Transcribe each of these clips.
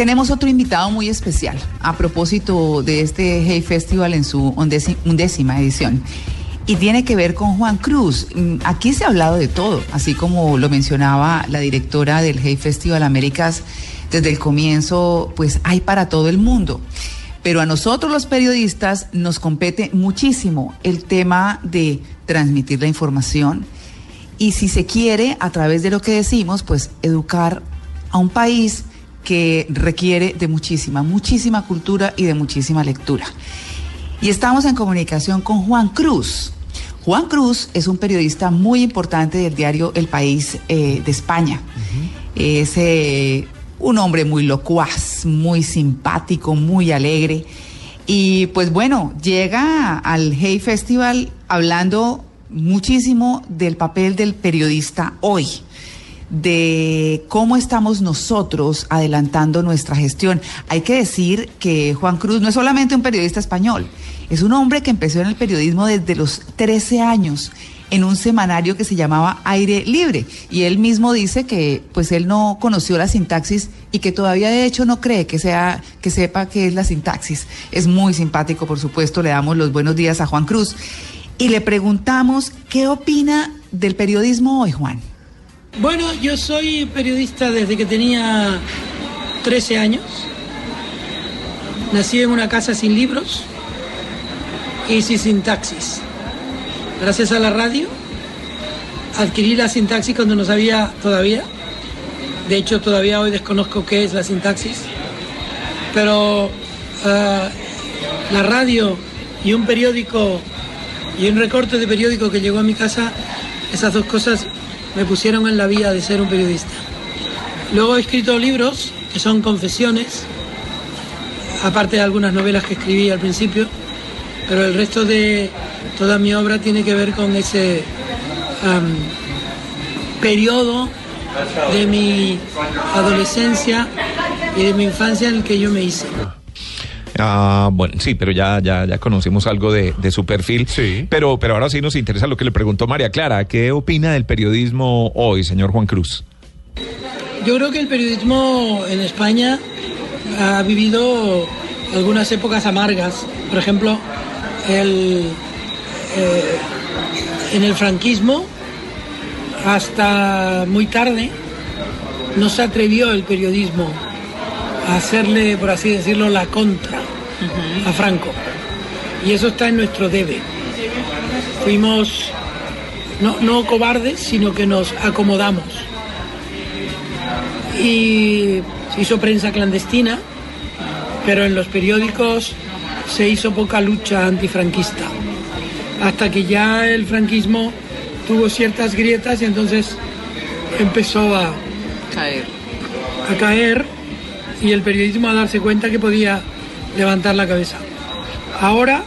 tenemos otro invitado muy especial a propósito de este Hey Festival en su undécima edición. Y tiene que ver con Juan Cruz. Mm, aquí se ha hablado de todo, así como lo mencionaba la directora del Hey Festival Américas desde el comienzo, pues hay para todo el mundo. Pero a nosotros los periodistas nos compete muchísimo el tema de transmitir la información y si se quiere, a través de lo que decimos, pues educar a un país que requiere de muchísima, muchísima cultura y de muchísima lectura. Y estamos en comunicación con Juan Cruz. Juan Cruz es un periodista muy importante del diario El País eh, de España. Es eh, un hombre muy locuaz, muy simpático, muy alegre. Y pues bueno, llega al Hey Festival hablando muchísimo del papel del periodista hoy de cómo estamos nosotros adelantando nuestra gestión. Hay que decir que Juan Cruz no es solamente un periodista español, es un hombre que empezó en el periodismo desde los 13 años en un semanario que se llamaba Aire Libre y él mismo dice que pues él no conoció la sintaxis y que todavía de hecho no cree que sea que sepa qué es la sintaxis. Es muy simpático, por supuesto, le damos los buenos días a Juan Cruz y le preguntamos qué opina del periodismo hoy, Juan. Bueno, yo soy periodista desde que tenía 13 años. Nací en una casa sin libros y sin sintaxis. Gracias a la radio adquirí la sintaxis cuando no sabía todavía. De hecho, todavía hoy desconozco qué es la sintaxis. Pero ah, la radio y un periódico y un recorte de periódico que llegó a mi casa, esas dos cosas me pusieron en la vía de ser un periodista. Luego he escrito libros que son confesiones, aparte de algunas novelas que escribí al principio, pero el resto de toda mi obra tiene que ver con ese periodo de mi adolescencia y de mi infancia en el que yo me hice. Ah, bueno, sí, pero ya, ya, ya conocimos algo de, su perfil. Sí. Pero, pero ahora sí nos interesa lo que le preguntó María Clara. ¿Qué opina del periodismo hoy, señor Juan Cruz? Yo creo que el periodismo en España ha vivido algunas épocas amargas. Por ejemplo, el, eh, en el franquismo, hasta muy tarde, no se atrevió el periodismo a hacerle, por así decirlo, la contra a Franco. Y eso está en nuestro debe. Fuimos no, no cobardes, sino que nos acomodamos. Y se hizo prensa clandestina, pero en los periódicos se hizo poca lucha antifranquista. Hasta que ya el franquismo tuvo ciertas grietas y entonces empezó a caer. A caer y el periodismo a darse cuenta que podía levantar la cabeza. Ahora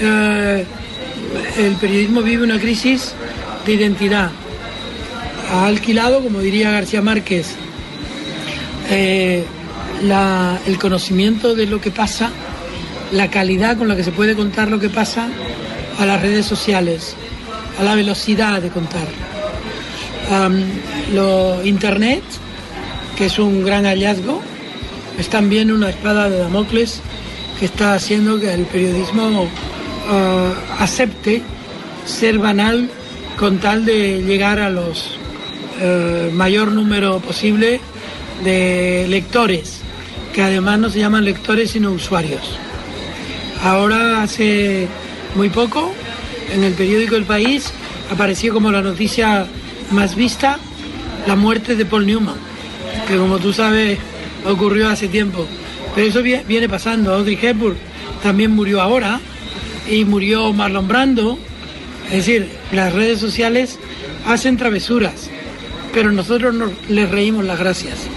eh, el periodismo vive una crisis de identidad. Ha alquilado, como diría García Márquez, eh, el conocimiento de lo que pasa, la calidad con la que se puede contar lo que pasa a las redes sociales, a la velocidad de contar. lo Internet, que es un gran hallazgo, es también una espada de Damocles que está haciendo que el periodismo ah, acepte ser banal con tal de llegar a los eh, mayor número posible de lectores, que además no se llaman lectores sino usuarios. Ahora hace muy poco en el periódico El País apareció como la noticia más vista la muerte de Paul Newman, que como tú sabes ocurrió hace tiempo. Pero eso viene pasando. Audrey Hepburn también murió ahora y murió Marlon Brando. Es decir, las redes sociales hacen travesuras, pero nosotros les reímos las gracias.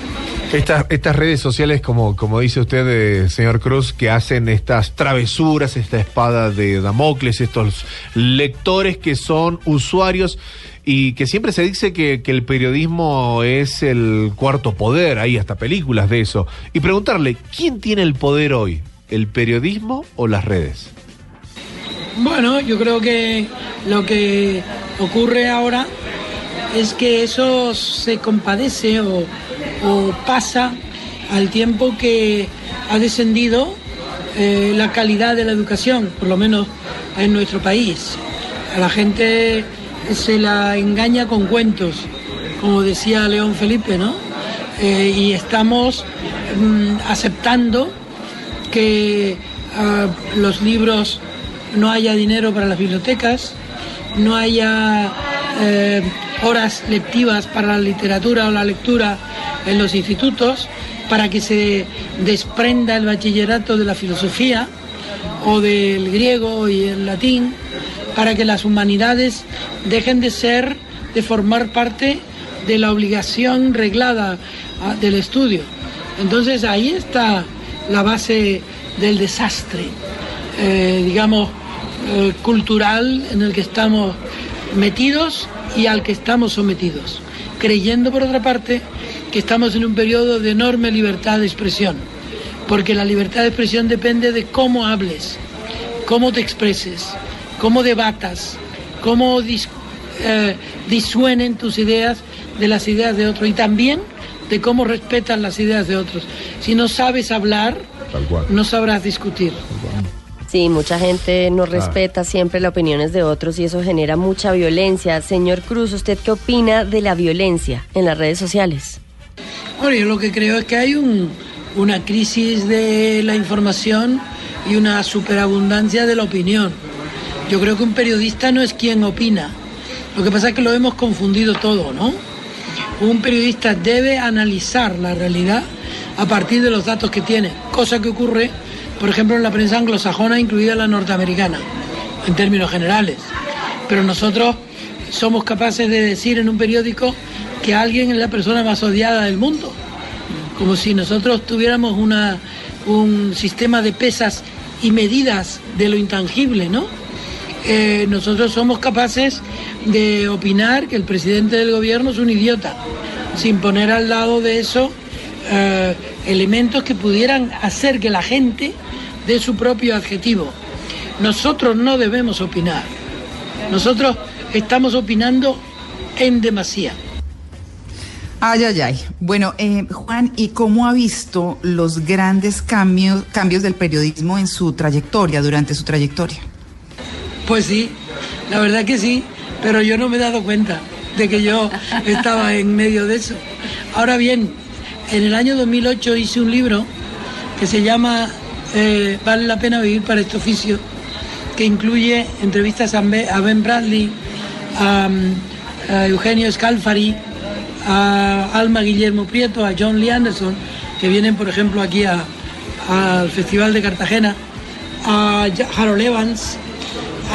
Estas, estas redes sociales, como, como dice usted, eh, señor Cruz, que hacen estas travesuras, esta espada de Damocles, estos lectores que son usuarios y que siempre se dice que, que, el periodismo es el cuarto poder, hay hasta películas de eso. Y preguntarle, ¿quién tiene el poder hoy? ¿El periodismo o las redes? Bueno, yo creo que lo que ocurre ahora es que eso se compadece o, pasa al tiempo que ha descendido eh, la calidad de la educación, por lo menos en nuestro país. A la gente se la engaña con cuentos, como decía León Felipe, ¿no? Eh, y estamos mm, aceptando que ah, los libros no haya dinero para las bibliotecas, no haya eh, horas lectivas para la literatura o la lectura en los institutos, para que se desprenda el bachillerato de la filosofía o del griego y el latín, para que las humanidades dejen de ser, de formar parte de la obligación reglada ah, del estudio. Entonces ahí está la base del desastre, eh, digamos, eh, cultural en el que estamos metidos y al que estamos sometidos, creyendo por otra parte que estamos en un periodo de enorme libertad de expresión, porque la libertad de expresión depende de cómo hables, cómo te expreses, cómo debatas, cómo eh, disuenen tus ideas de las ideas de otros y también de cómo respetan las ideas de otros. Si no sabes hablar, no sabrás discutir. Sí, mucha gente no respeta siempre las opiniones de otros y eso genera mucha violencia. Señor Cruz, ¿usted qué opina de la violencia en las redes sociales? Bueno, yo lo que creo es que hay una crisis de la información y una superabundancia de la opinión. Yo creo que un periodista no es quien opina. Lo que pasa es que lo hemos confundido todo, ¿no? Un periodista debe analizar la realidad a partir de los datos que tiene, cosa que ocurre, por ejemplo, en la prensa anglosajona, incluida la norteamericana, en términos generales. Pero nosotros somos capaces de decir en un periódico que alguien es la persona más odiada del mundo, como si nosotros tuviéramos una, un sistema de pesas y medidas de lo intangible, ¿no? Eh, nosotros somos capaces de opinar que el presidente del gobierno es un idiota, sin poner al lado de eso eh, elementos que pudieran hacer que la gente dé su propio adjetivo. Nosotros no debemos opinar. Nosotros estamos opinando en demasía. Ay, ay, ay. Bueno, eh, Juan, ¿y cómo ha visto los grandes cambios, cambios del periodismo en su trayectoria, durante su trayectoria? Pues sí, la verdad que sí, pero yo no me he dado cuenta de que yo estaba en medio de eso. Ahora bien, en el año 2008 hice un libro que se llama eh, Vale la pena vivir para este oficio, que incluye entrevistas a Ben Bradley, a, a Eugenio Scalfari, a Alma Guillermo Prieto, a John Lee Anderson, que vienen, por ejemplo, aquí al Festival de Cartagena, a Harold Evans,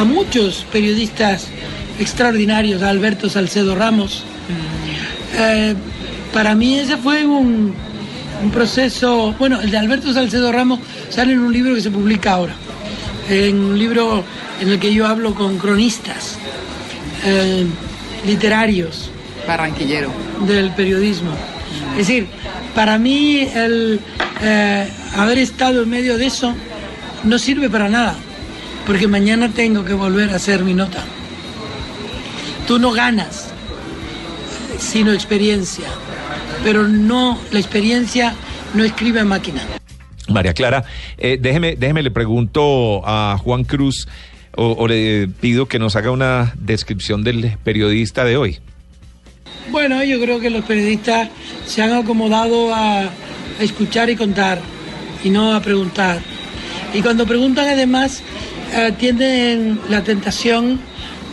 a muchos periodistas extraordinarios, a Alberto Salcedo Ramos. Eh, para mí ese fue un, proceso, bueno, el de Alberto Salcedo Ramos sale en un libro que se publica ahora, en un libro en el que yo hablo con cronistas eh, literarios Barranquillero. Del periodismo. Es decir, para mí el eh, haber estado en medio de eso no sirve para nada, porque mañana tengo que volver a hacer mi nota. Tú no ganas, sino experiencia, pero no, la experiencia no escribe a máquina. María Clara, eh, déjeme, déjeme, le pregunto a Juan Cruz o le pido que nos haga una descripción del periodista de hoy. Bueno, yo creo que los periodistas se han acomodado a, escuchar y contar y no a preguntar. Y cuando preguntan además eh, tienen la tentación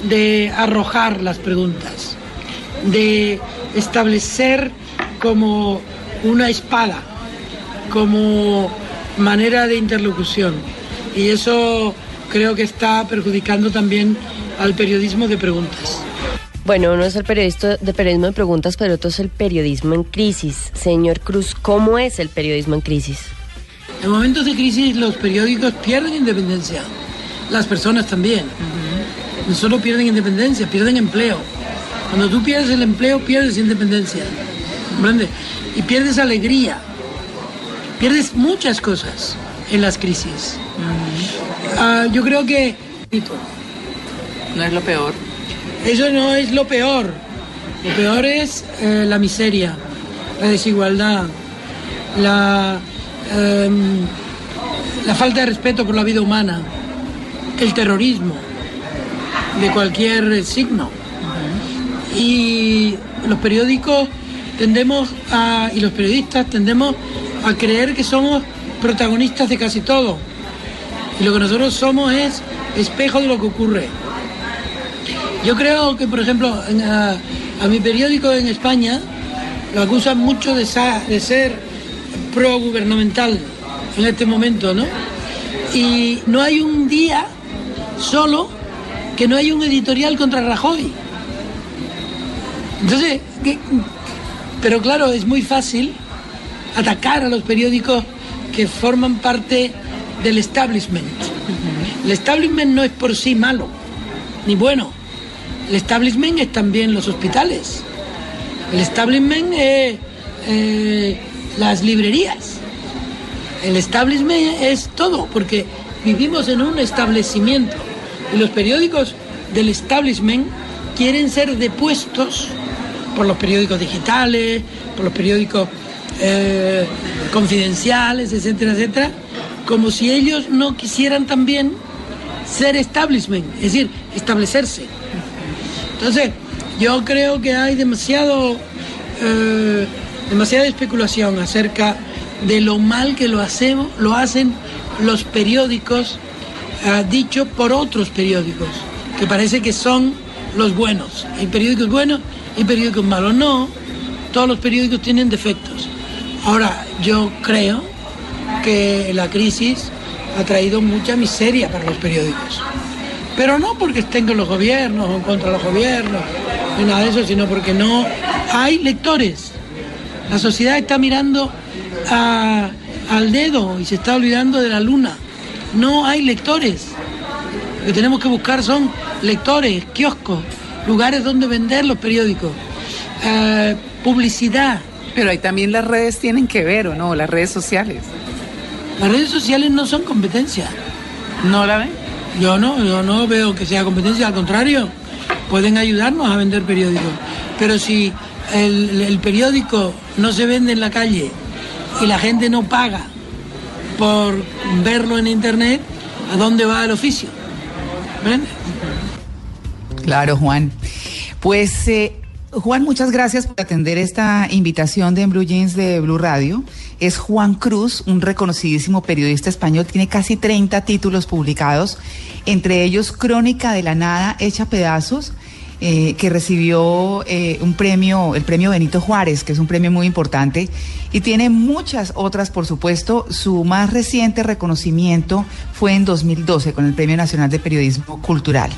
de arrojar las preguntas, de establecer como una espada, como manera de interlocución. Y eso creo que está perjudicando también al periodismo de preguntas. Bueno, uno es el periodista de periodismo de preguntas, pero otro es el periodismo en crisis. Señor Cruz, ¿cómo es el periodismo en crisis? En momentos de crisis los periódicos pierden independencia, las personas también. No solo pierden independencia, pierden empleo. Cuando tú pierdes el empleo, pierdes independencia. Y pierdes alegría. Pierdes muchas cosas en las crisis. Ah, yo creo que... No es lo peor. Eso no es lo peor. Lo peor es eh, la miseria, la desigualdad, la, em, la falta de respeto por la vida humana, el terrorismo de cualquier signo. Y los periódicos tendemos a, y los periodistas tendemos a creer que somos protagonistas de casi todo. Y lo que nosotros somos es espejo de lo que ocurre. Yo creo que, por ejemplo, a, mi periódico en España lo acusan mucho de, de ser pro-gubernamental en este momento, ¿no? Y no hay un día solo que no hay un editorial contra Rajoy. Entonces, pero claro, es muy fácil atacar a los periódicos que forman parte del establishment. El establishment no es por sí malo, ni bueno. El establishment es también los hospitales. El establishment es eh, las librerías. El establishment es todo, porque vivimos en un establecimiento. Y los periódicos del establishment quieren ser depuestos por los periódicos digitales, por los periódicos eh, confidenciales, etcétera, etcétera, como si ellos no quisieran también ser establishment, es decir, establecerse. Entonces, yo creo que hay demasiado, eh, demasiada especulación acerca de lo mal que lo hacemos, lo hacen los periódicos, dicho por otros periódicos, que parece que son los buenos. Hay periódicos buenos y periódicos malos. No, todos los periódicos tienen defectos. Ahora, yo creo que la crisis ha traído mucha miseria para los periódicos. Pero no porque estén con los gobiernos o contra los gobiernos, ni nada de eso, sino porque no hay lectores. La sociedad está mirando al dedo y se está olvidando de la luna. No hay lectores. Lo que tenemos que buscar son lectores, kioscos, lugares donde vender los periódicos, eh, publicidad. Pero ahí también las redes tienen que ver, ¿o no? Las redes sociales. Las redes sociales no son competencia. ¿No la ven? Yo no, yo no veo que sea competencia, al contrario, pueden ayudarnos a vender periódicos. Pero si el, el periódico no se vende en la calle y la gente no paga por verlo en internet, ¿a dónde va el oficio? ¿Ven? Claro, Juan. Pues, eh, Juan, muchas gracias por atender esta invitación de Blue Jeans de Blue Radio. Es Juan Cruz, un reconocidísimo periodista español, tiene casi 30 títulos publicados, entre ellos Crónica de la Nada, hecha pedazos. Eh, que recibió eh, un premio, el premio Benito Juárez, que es un premio muy importante, y tiene muchas otras, por supuesto. Su más reciente reconocimiento fue en 2012 con el Premio Nacional de Periodismo Cultural.